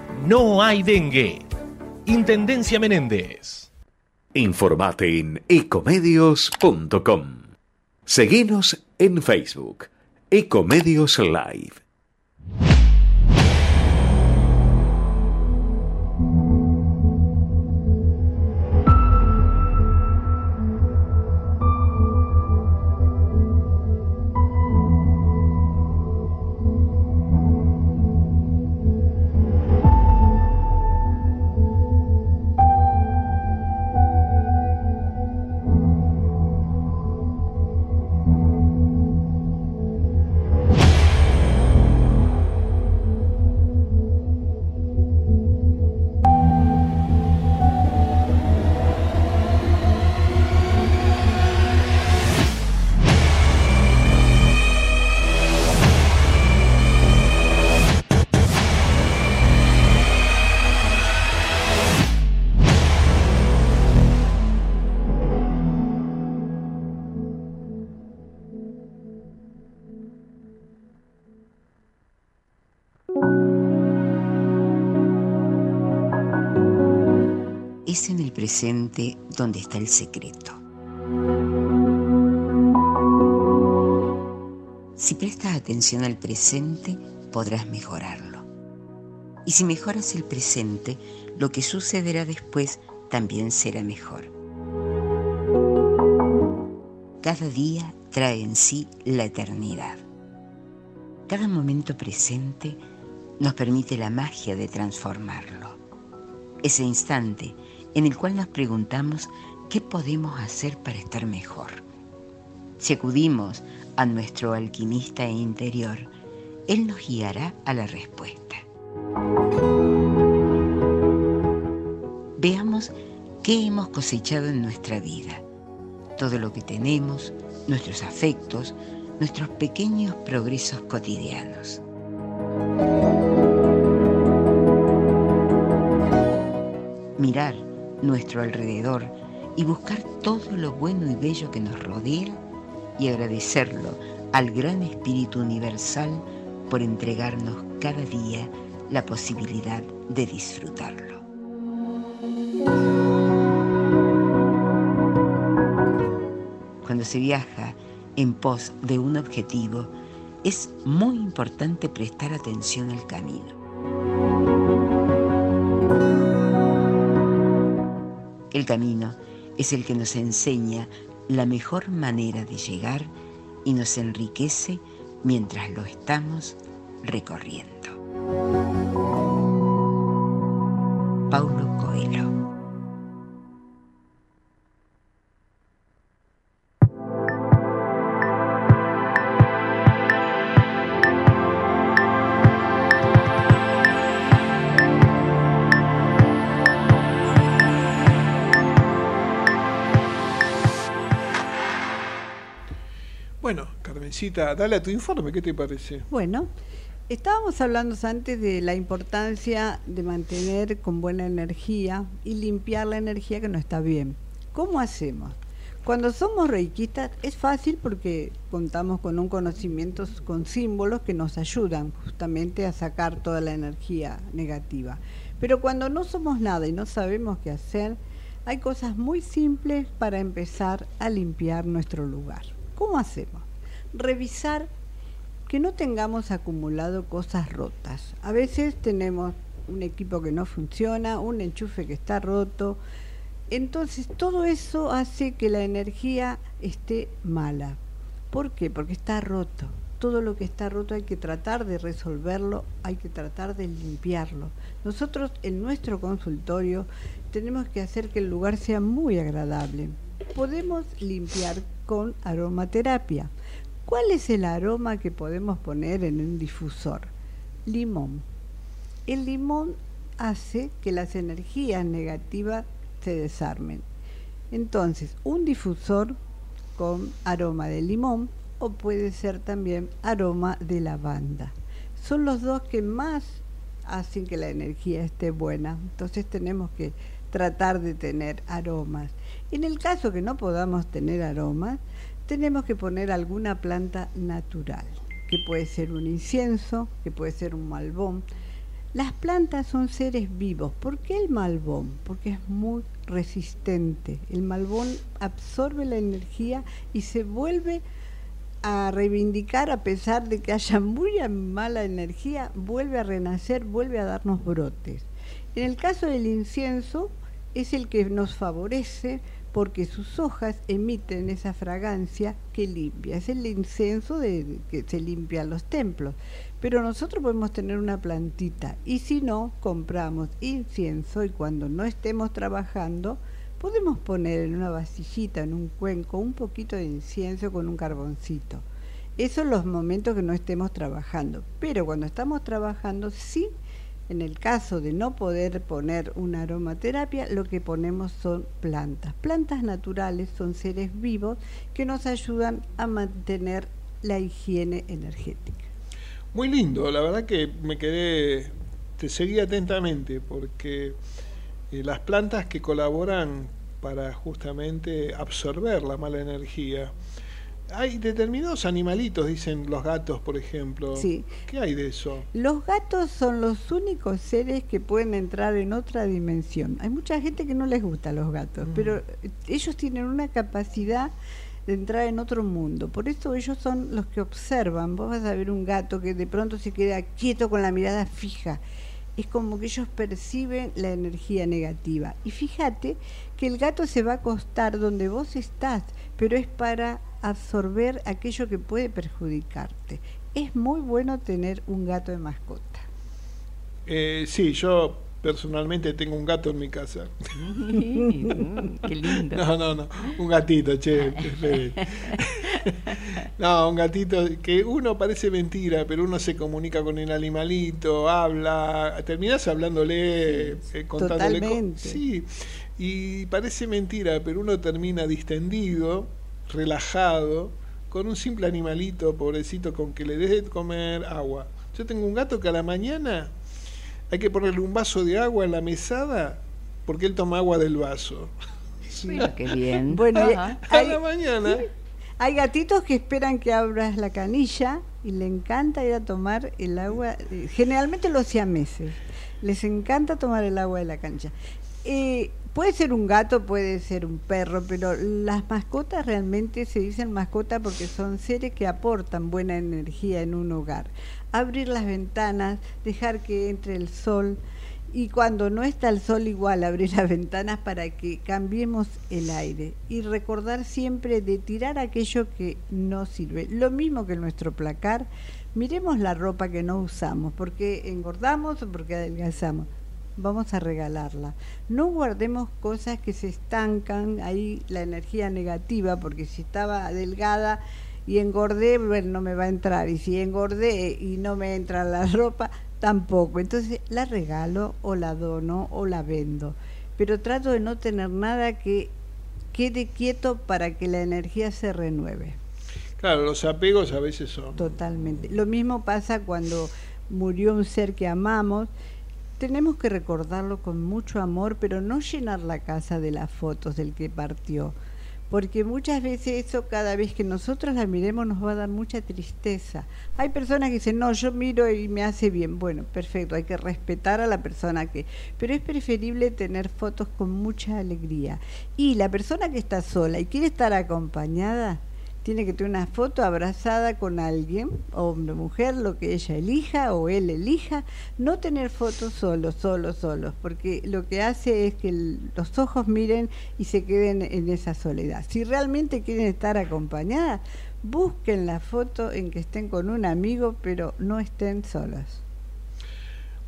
no hay dengue. Intendencia Menéndez. Informate en ecomedios.com. Seguinos en Facebook. Ecomedios Live. Presente donde está el secreto. Si prestas atención al presente, podrás mejorarlo. Y si mejoras el presente, lo que sucederá después también será mejor. Cada día trae en sí la eternidad. Cada momento presente nos permite la magia de transformarlo. Ese instante en el cual nos preguntamos qué podemos hacer para estar mejor. Si acudimos a nuestro alquimista interior, Él nos guiará a la respuesta. Veamos qué hemos cosechado en nuestra vida, todo lo que tenemos, nuestros afectos, nuestros pequeños progresos cotidianos. Mirar nuestro alrededor y buscar todo lo bueno y bello que nos rodea y agradecerlo al gran Espíritu Universal por entregarnos cada día la posibilidad de disfrutarlo. Cuando se viaja en pos de un objetivo, es muy importante prestar atención al camino. El camino es el que nos enseña la mejor manera de llegar y nos enriquece mientras lo estamos recorriendo. Dale a tu informe, ¿qué te parece? Bueno, estábamos hablando antes de la importancia de mantener con buena energía y limpiar la energía que no está bien. ¿Cómo hacemos? Cuando somos reikistas es fácil porque contamos con un conocimiento con símbolos que nos ayudan justamente a sacar toda la energía negativa. Pero cuando no somos nada y no sabemos qué hacer, hay cosas muy simples para empezar a limpiar nuestro lugar. ¿Cómo hacemos? Revisar que no tengamos acumulado cosas rotas. A veces tenemos un equipo que no funciona, un enchufe que está roto. Entonces todo eso hace que la energía esté mala. ¿Por qué? Porque está roto. Todo lo que está roto hay que tratar de resolverlo, hay que tratar de limpiarlo. Nosotros en nuestro consultorio tenemos que hacer que el lugar sea muy agradable. Podemos limpiar con aromaterapia. ¿Cuál es el aroma que podemos poner en un difusor? Limón. El limón hace que las energías negativas se desarmen. Entonces, un difusor con aroma de limón o puede ser también aroma de lavanda. Son los dos que más hacen que la energía esté buena. Entonces tenemos que tratar de tener aromas. En el caso que no podamos tener aromas, tenemos que poner alguna planta natural, que puede ser un incienso, que puede ser un malbón. Las plantas son seres vivos. ¿Por qué el malbón? Porque es muy resistente. El malbón absorbe la energía y se vuelve a reivindicar a pesar de que haya muy mala energía, vuelve a renacer, vuelve a darnos brotes. En el caso del incienso, es el que nos favorece porque sus hojas emiten esa fragancia que limpia. Es el incenso de que se limpia los templos. Pero nosotros podemos tener una plantita y si no, compramos incienso y cuando no estemos trabajando, podemos poner en una vasillita, en un cuenco, un poquito de incienso con un carboncito. Eso en los momentos que no estemos trabajando. Pero cuando estamos trabajando, sí en el caso de no poder poner una aromaterapia, lo que ponemos son plantas. Plantas naturales son seres vivos que nos ayudan a mantener la higiene energética. Muy lindo, la verdad que me quedé, te seguí atentamente porque eh, las plantas que colaboran para justamente absorber la mala energía. Hay determinados animalitos, dicen los gatos, por ejemplo. Sí. ¿Qué hay de eso? Los gatos son los únicos seres que pueden entrar en otra dimensión. Hay mucha gente que no les gusta los gatos, Mm. pero ellos tienen una capacidad de entrar en otro mundo. Por eso ellos son los que observan. Vos vas a ver un gato que de pronto se queda quieto con la mirada fija. Es como que ellos perciben la energía negativa. Y fíjate que el gato se va a acostar donde vos estás, pero es para absorber aquello que puede perjudicarte. Es muy bueno tener un gato de mascota. Eh, sí, yo personalmente tengo un gato en mi casa. Qué lindo. No, no, no, un gatito, che. No, un gatito que uno parece mentira, pero uno se comunica con el animalito, habla, terminás hablándole, eh, contándole co- totalmente. Sí, y parece mentira, pero uno termina distendido, relajado, con un simple animalito, pobrecito, con que le des de comer agua. Yo tengo un gato que a la mañana hay que ponerle un vaso de agua en la mesada porque él toma agua del vaso. Bueno, qué bien. Bueno, Ajá. A Hay- la mañana. Hay gatitos que esperan que abras la canilla y le encanta ir a tomar el agua, eh, generalmente los siameses, les encanta tomar el agua de la cancha. Eh, puede ser un gato, puede ser un perro, pero las mascotas realmente se dicen mascota porque son seres que aportan buena energía en un hogar. Abrir las ventanas, dejar que entre el sol, y cuando no está el sol igual abrir las ventanas para que cambiemos el aire y recordar siempre de tirar aquello que no sirve. Lo mismo que nuestro placar, miremos la ropa que no usamos, porque engordamos o porque adelgazamos. Vamos a regalarla. No guardemos cosas que se estancan, ahí la energía negativa, porque si estaba delgada y engordé, bueno, no me va a entrar. Y si engordé y no me entra la ropa, tampoco. Entonces la regalo o la dono o la vendo. Pero trato de no tener nada que quede quieto para que la energía se renueve. Claro, los apegos a veces son. Totalmente. Lo mismo pasa cuando murió un ser que amamos. Tenemos que recordarlo con mucho amor, pero no llenar la casa de las fotos del que partió. Porque muchas veces eso, cada vez que nosotros la miremos, nos va a dar mucha tristeza. Hay personas que dicen, no, yo miro y me hace bien. Bueno, perfecto, hay que respetar a la persona que... Pero es preferible tener fotos con mucha alegría. Y la persona que está sola y quiere estar acompañada, tiene que tener una foto abrazada con alguien, hombre, mujer, lo que ella elija o él elija, no tener fotos solos, solos, solos, porque lo que hace es que los ojos miren y se queden en esa soledad. Si realmente quieren estar acompañadas, busquen la foto en que estén con un amigo, pero no estén solas.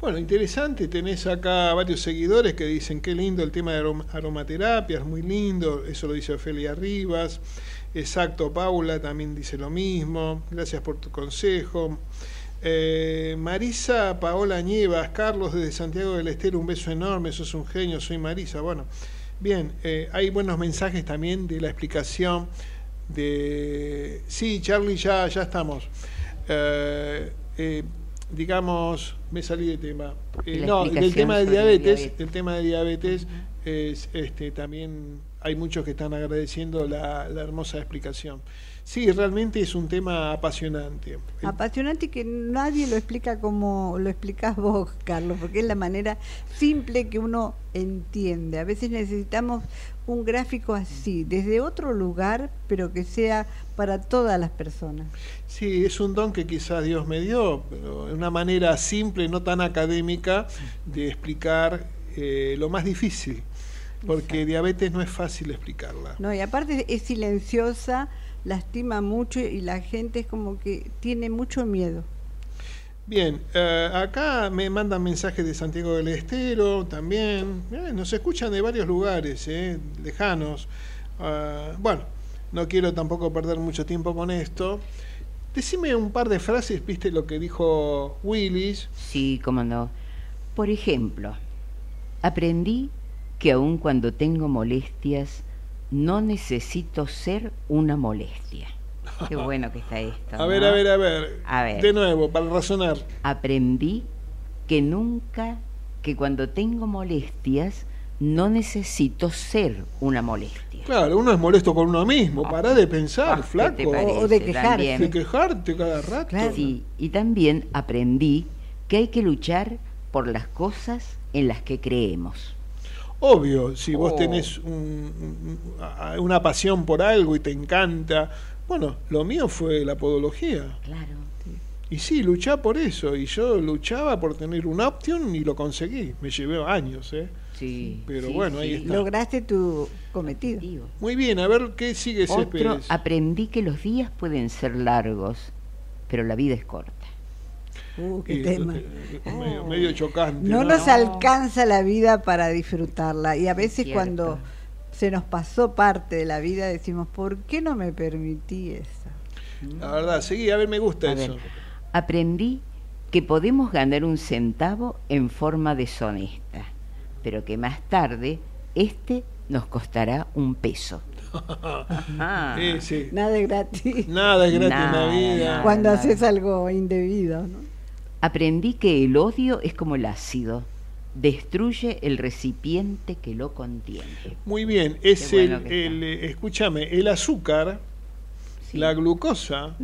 Bueno, interesante, tenés acá varios seguidores que dicen qué lindo el tema de arom- aromaterapia, es muy lindo, eso lo dice Ofelia Rivas. Exacto, Paula también dice lo mismo, gracias por tu consejo. Eh, Marisa Paola Nievas, Carlos desde Santiago del Estero, un beso enorme, sos un genio, soy Marisa. Bueno, bien, eh, hay buenos mensajes también de la explicación de... Sí, Charlie, ya, ya estamos. Eh, eh, digamos, me salí de tema. No, del tema de diabetes, diabetes. el tema de diabetes es este también hay muchos que están agradeciendo la, la hermosa explicación. Sí, realmente es un tema apasionante. Apasionante que nadie lo explica como lo explicás vos, Carlos, porque es la manera simple que uno entiende. A veces necesitamos un gráfico así, desde otro lugar, pero que sea para todas las personas. Sí, es un don que quizás Dios me dio, pero una manera simple, no tan académica, de explicar eh, lo más difícil, porque diabetes no es fácil explicarla. No, y aparte es silenciosa, lastima mucho y la gente es como que tiene mucho miedo. Bien, eh, acá me mandan mensajes de Santiago del Estero también. Eh, nos escuchan de varios lugares, eh, lejanos. Bueno, no quiero tampoco perder mucho tiempo con esto. Decime un par de frases, viste lo que dijo Willis. Sí, cómo no. Por ejemplo, aprendí que aun cuando tengo molestias, no necesito ser una molestia. Qué bueno que está esto. A ver, a ver, a ver. A ver. De nuevo, para razonar. Aprendí que nunca, que cuando tengo molestias, no necesito ser una molestia. Claro, uno es molesto con uno mismo. Pará de pensar, Ah, ¿qué flaco. parece? O. De quejarte cada rato. Claro. Sí, y también aprendí que hay que luchar por las cosas en las que creemos. Obvio, si vos Oh. tenés un- una pasión por algo y te encanta. Bueno, lo mío fue la podología. Claro. Y sí, luchá por eso. Y yo luchaba por tener un Option y lo conseguí. Me llevé años, ¿eh? Sí. Pero sí, bueno, ahí está. Lograste tu cometido. Muy bien, a ver qué sigue Otro, Céspedes. aprendí que los días pueden ser largos, pero la vida es corta. Uh, qué Y, tema. eh, eh, medio, medio chocante. No ¿no? nos alcanza la vida para disfrutarla y a veces Cierto. cuando se nos pasó parte de la vida decimos, ¿por qué no me permití eso? La verdad, seguí, a ver, me gusta A eso. ver, aprendí que podemos ganar un centavo en forma deshonesta, pero que más tarde este nos costará un peso. Ajá. Sí, sí. Nada es gratis Nada es gratis en Nada, la vida. nada. cuando haces algo indebido. ¿no? Aprendí que el odio es como el ácido, destruye el recipiente que lo contiene. Muy bien, es bueno el, eh, escúchame, el azúcar, Sí. la glucosa,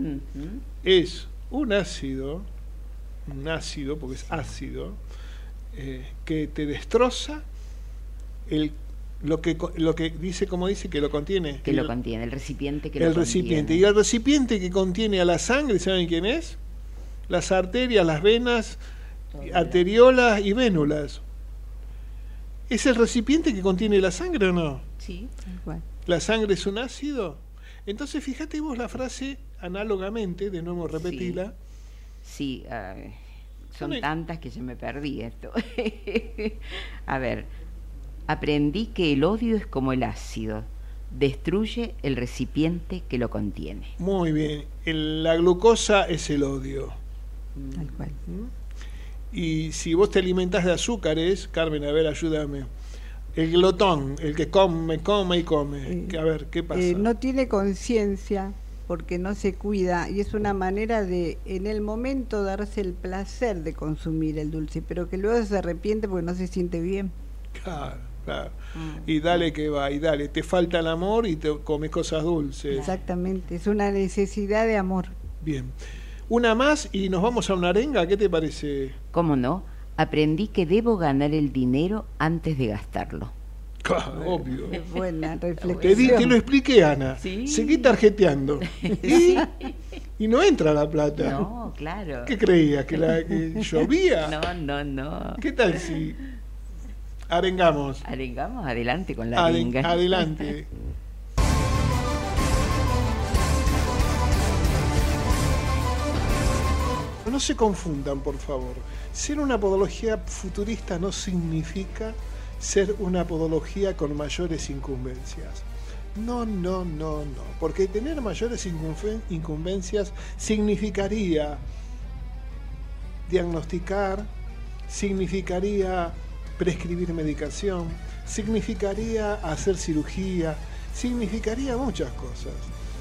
es un ácido, un ácido, porque es ácido, eh, que te destroza el, lo, que, lo que dice, como dice, que lo contiene. Que lo el, contiene, el recipiente que el lo recipiente. contiene. Y el recipiente que contiene a la sangre, ¿saben quién es? Las arterias, las venas, arteriolas y vénulas. ¿Es el recipiente que contiene la sangre o no? Sí. Tal cual. ¿La sangre es un ácido? Entonces, fíjate vos la frase análogamente, de nuevo repetirla. Sí, son tantas que yo me perdí esto. A ver, aprendí que el odio es como el ácido, destruye el recipiente que lo contiene. Muy bien. El- la glucosa es el odio. Tal cual. Y si vos te alimentás de azúcares, Carmen, a ver, ayúdame. El glotón, el que come, come y come. Eh, a ver, ¿qué pasa? Eh, no tiene conciencia porque no se cuida y es una manera de en el momento darse el placer de consumir el dulce, pero que luego se arrepiente porque no se siente bien. Claro, claro. Mm. Y dale que va, y dale. Te falta el amor y te comes cosas dulces. Exactamente, es una necesidad de amor. Bien. Una más y nos vamos a una arenga. ¿Qué te parece? ¿Cómo no? Aprendí que debo ganar el dinero antes de gastarlo. Claro, obvio. Es buena Te, di- te lo reflexión. expliqué, Ana. Sí. Seguí tarjeteando. Y, y no entra la plata. No, claro. ¿Qué creías? ¿Que, la, que llovía? No, no, no. ¿Qué tal si arengamos? Arengamos adelante con la arenga. adelante. No se confundan, por favor. Ser una podología futurista no significa ser una podología con mayores incumbencias. No, no, no, no. Porque tener mayores incumben- incumbencias significaría diagnosticar, significaría prescribir medicación, significaría hacer cirugía, significaría muchas cosas.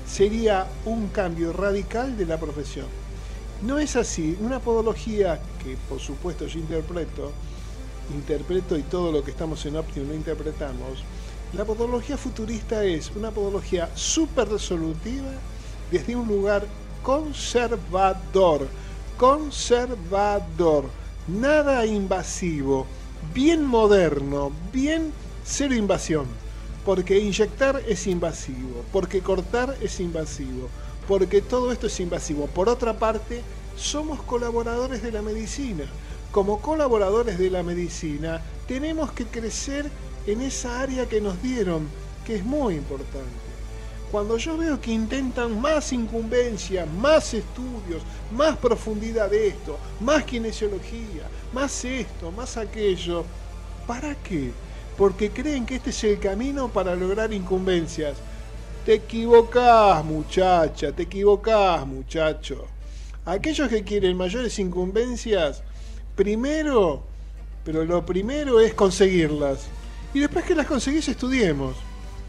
Sería un cambio radical de la profesión. No es así. Una podología que por supuesto yo interpreto, interpreto y todo lo que estamos en Optium lo interpretamos, la podología futurista es una podología súper resolutiva desde un lugar conservador, conservador, nada invasivo, bien moderno, bien cero invasión, porque inyectar es invasivo, porque cortar es invasivo, porque todo esto es invasivo. Por otra parte, somos colaboradores de la medicina. Como colaboradores de la medicina, tenemos que crecer en esa área que nos dieron, que es muy importante. Cuando yo veo que intentan más incumbencia, más estudios, más profundidad de esto, más kinesiología, más esto, más aquello, ¿para qué? Porque creen que este es el camino para lograr incumbencias. Te equivocás, muchacha, te equivocás, muchacho. Aquellos que quieren mayores incumbencias, primero, pero lo primero es conseguirlas. Y después que las conseguís, estudiemos.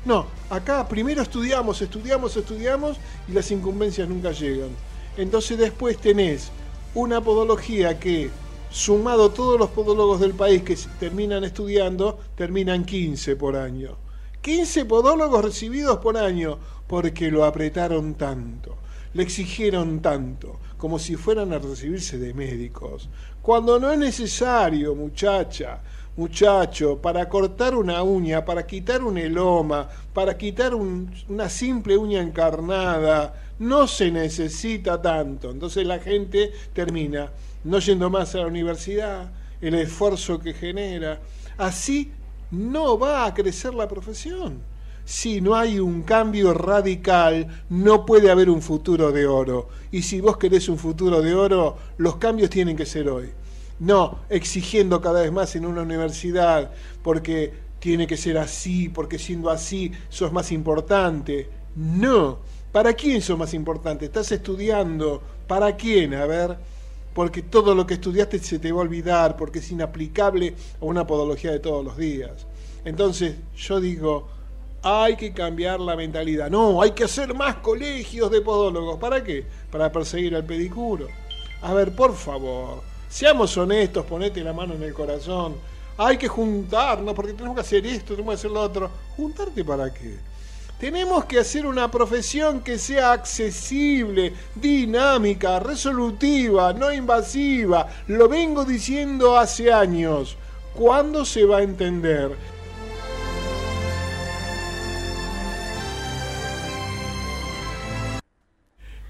No, acá primero estudiamos, estudiamos, estudiamos y las incumbencias nunca llegan. Entonces después tenés una podología que sumado todos los podólogos del país que terminan estudiando, terminan 15 por año. 15 podólogos recibidos por año, porque lo apretaron tanto, le exigieron tanto, como si fueran a recibirse de médicos. Cuando no es necesario, muchacha, muchacho, para cortar una uña, para quitar un eloma, para quitar una simple uña encarnada, no se necesita tanto. Entonces la gente termina no yendo más a la universidad, el esfuerzo que genera. Así no va a crecer la profesión. Si no hay un cambio radical, no puede haber un futuro de oro. Y si vos querés un futuro de oro, los cambios tienen que ser hoy. No exigiendo cada vez más en una universidad, porque tiene que ser así, porque siendo así sos más importante. No. ¿Para quién sos más importante? ¿Estás estudiando? ¿Para quién? A ver porque todo lo que estudiaste se te va a olvidar, porque es inaplicable a una podología de todos los días. Entonces yo digo, hay que cambiar la mentalidad. No, hay que hacer más colegios de podólogos. ¿Para qué? Para perseguir al pedicuro. A ver, por favor, seamos honestos, ponete la mano en el corazón. Hay que juntarnos porque tenemos que hacer esto, tenemos que hacer lo otro. ¿Juntarte para qué? Tenemos que hacer una profesión que sea accesible, dinámica, resolutiva, no invasiva. Lo vengo diciendo hace años. ¿Cuándo se va a entender?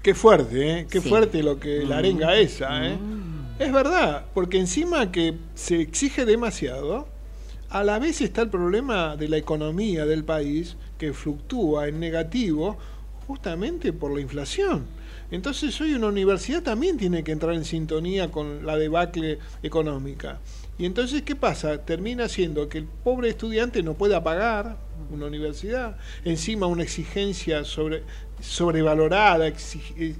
Qué fuerte, ¿eh? Qué fuerte lo que la arenga esa, ¿eh? Mm. Es verdad, porque encima que se exige demasiado, a la vez está el problema de la economía del país que fluctúa en negativo justamente por la inflación. Entonces hoy una universidad también tiene que entrar en sintonía con la debacle económica. Y entonces, ¿qué pasa? Termina siendo que el pobre estudiante no pueda pagar una universidad, encima una exigencia sobre, sobrevalorada,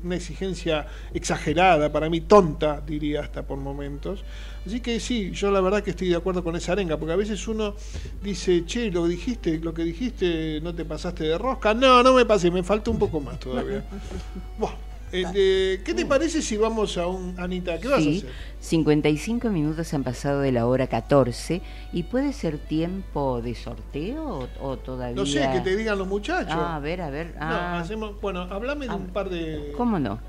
una exigencia exagerada, para mí tonta, diría hasta por momentos. Así que sí, yo la verdad que estoy de acuerdo con esa arenga, porque a veces uno dice, che, lo dijiste, lo que dijiste, no te pasaste de rosca. No, no me pasé, me falta un poco más todavía. Eh, ¿Qué te parece si vamos a un... Anita, ¿qué vas a hacer? 55 minutos han pasado de la hora 14 y puede ser tiempo de sorteo o, todavía... No sé, que te digan los muchachos. Ah, a ver, a ver. Ah. bueno, háblame de un ah, par de... ¿Cómo no?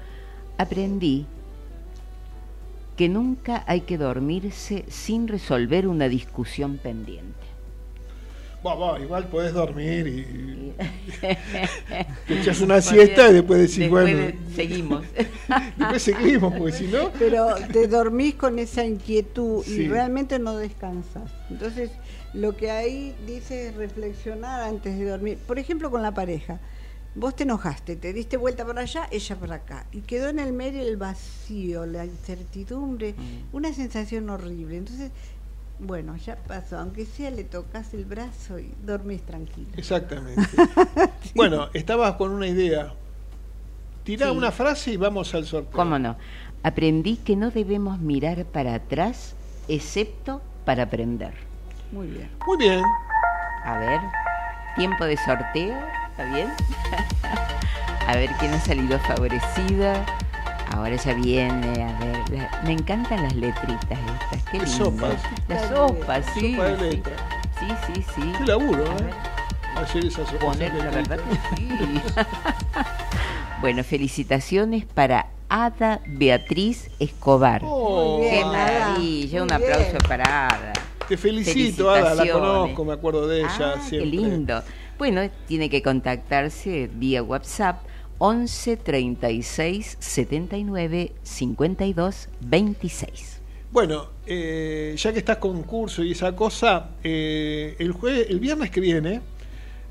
Aprendí que nunca hay que dormirse sin resolver una discusión pendiente. Igual puedes dormir y te echas una siesta y después decís, bueno. seguimos. después seguimos, porque si no. Pero te dormís con esa inquietud y realmente no descansas. Entonces, lo que ahí dice es reflexionar antes de dormir. Por ejemplo, con la pareja vos te enojaste, te diste vuelta para allá, ella para acá, y quedó en el medio el vacío, la incertidumbre, mm. una sensación horrible. Entonces, bueno, ya pasó, aunque sea le tocas el brazo y dormís tranquilo. Exactamente. Bueno, estabas con una idea. Tira una frase y vamos al sorteo. ¿Cómo no? Aprendí que no debemos mirar para atrás, excepto para aprender. Muy bien. Muy bien. A ver, tiempo de sorteo. ¿Está bien? a ver quién ha salido favorecida. Ahora ya viene, a ver, me encantan las letritas estas, qué lindo. Sopas. Las sopas, sí. Sopa de letra. Sí, sí, sí. Qué laburo, ¿eh? Hacer esas sopas. Poner, la verdad que sí. bueno, felicitaciones para Ada Beatriz Escobar. Oh, qué maravilla, un aplauso para Ada. Te felicito, Ada, la conozco, me acuerdo de ella ah, siempre. Qué lindo. Bueno, tiene que contactarse vía WhatsApp 11 36 79 52 26. Bueno, eh, ya que estás con curso y esa cosa, eh, el, jueves, el viernes que viene,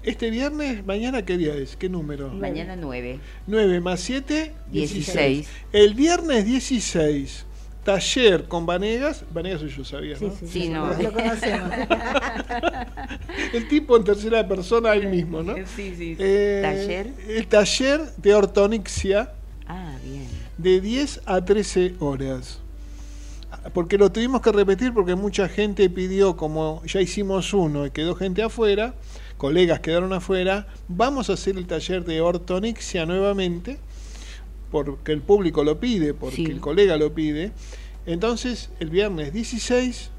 este viernes, mañana qué día es, qué número? Mañana 9. 9 más 7, 16. 16. El viernes 16 taller con Vanegas. Vanegas yo sabía, ¿no? Sí, sí, no. Lo conocemos. el tipo en tercera persona, él mismo, ¿no? Sí, sí. Eh, ¿Taller? El taller de ortonixia. Ah, bien. De 10 a 13 horas. Porque lo tuvimos que repetir porque mucha gente pidió, como ya hicimos uno y quedó gente afuera, colegas quedaron afuera, vamos a hacer el taller de ortonixia nuevamente porque el público lo pide, porque el colega lo pide, Entonces, el viernes 16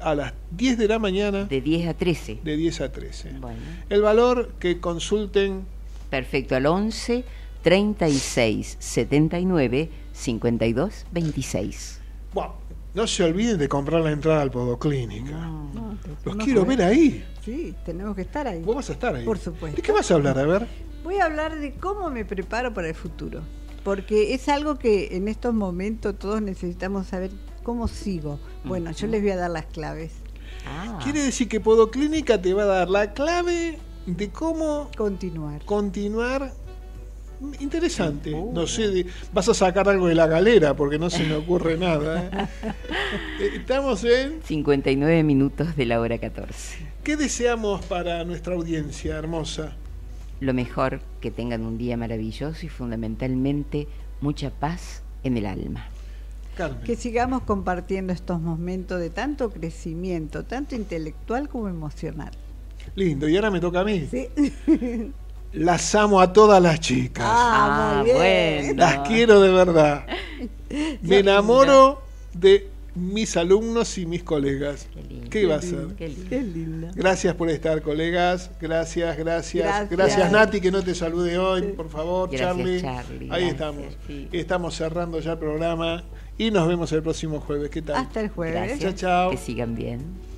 a las 10 de la mañana, De 10 a 13. de 10 a 13. Bueno, El valor que consulten, perfecto. Al 11 36 79 52 26. bueno, no se olviden de comprar la entrada al Podoclínica. No, te- Los no quiero ver ahí. Sí, tenemos que estar ahí. Vos vas a estar ahí. Por supuesto. ¿De qué vas a hablar? A ver. Voy a hablar de cómo me preparo para el futuro, porque es algo que en estos momentos todos necesitamos saber cómo sigo. Bueno, yo les voy a dar las claves. Ah, Quiere decir que Podoclínica te va a dar la clave de cómo Continuar. continuar. Interesante. Uh. No sé, de- vas a sacar algo de la galera porque no se me ocurre nada. Eh, Estamos en. 59 minutos de la hora 14. ¿Qué deseamos para nuestra audiencia hermosa? Lo mejor, que tengan un día maravilloso y fundamentalmente mucha paz en el alma. Carmen. Que sigamos compartiendo estos momentos de tanto crecimiento, tanto intelectual como emocional. Lindo. Y ahora me toca a mí. ¿Sí? Las amo a todas las chicas. Ah, muy bien. bueno. Las quiero de verdad. Me enamoro de mis alumnos y mis colegas. Qué lindo. ¿Qué va a ser? Qué lindo. Qué. Gracias por estar, colegas. Gracias, gracias. Gracias. Gracias, Nati, que no te salude hoy, por favor, Gracias, Charlie. Charlie. Ahí Gracias, estamos. sí. Estamos cerrando ya el programa y nos vemos el próximo jueves. ¿Qué tal? Hasta el jueves. Gracias. Chao, chao. Que sigan bien.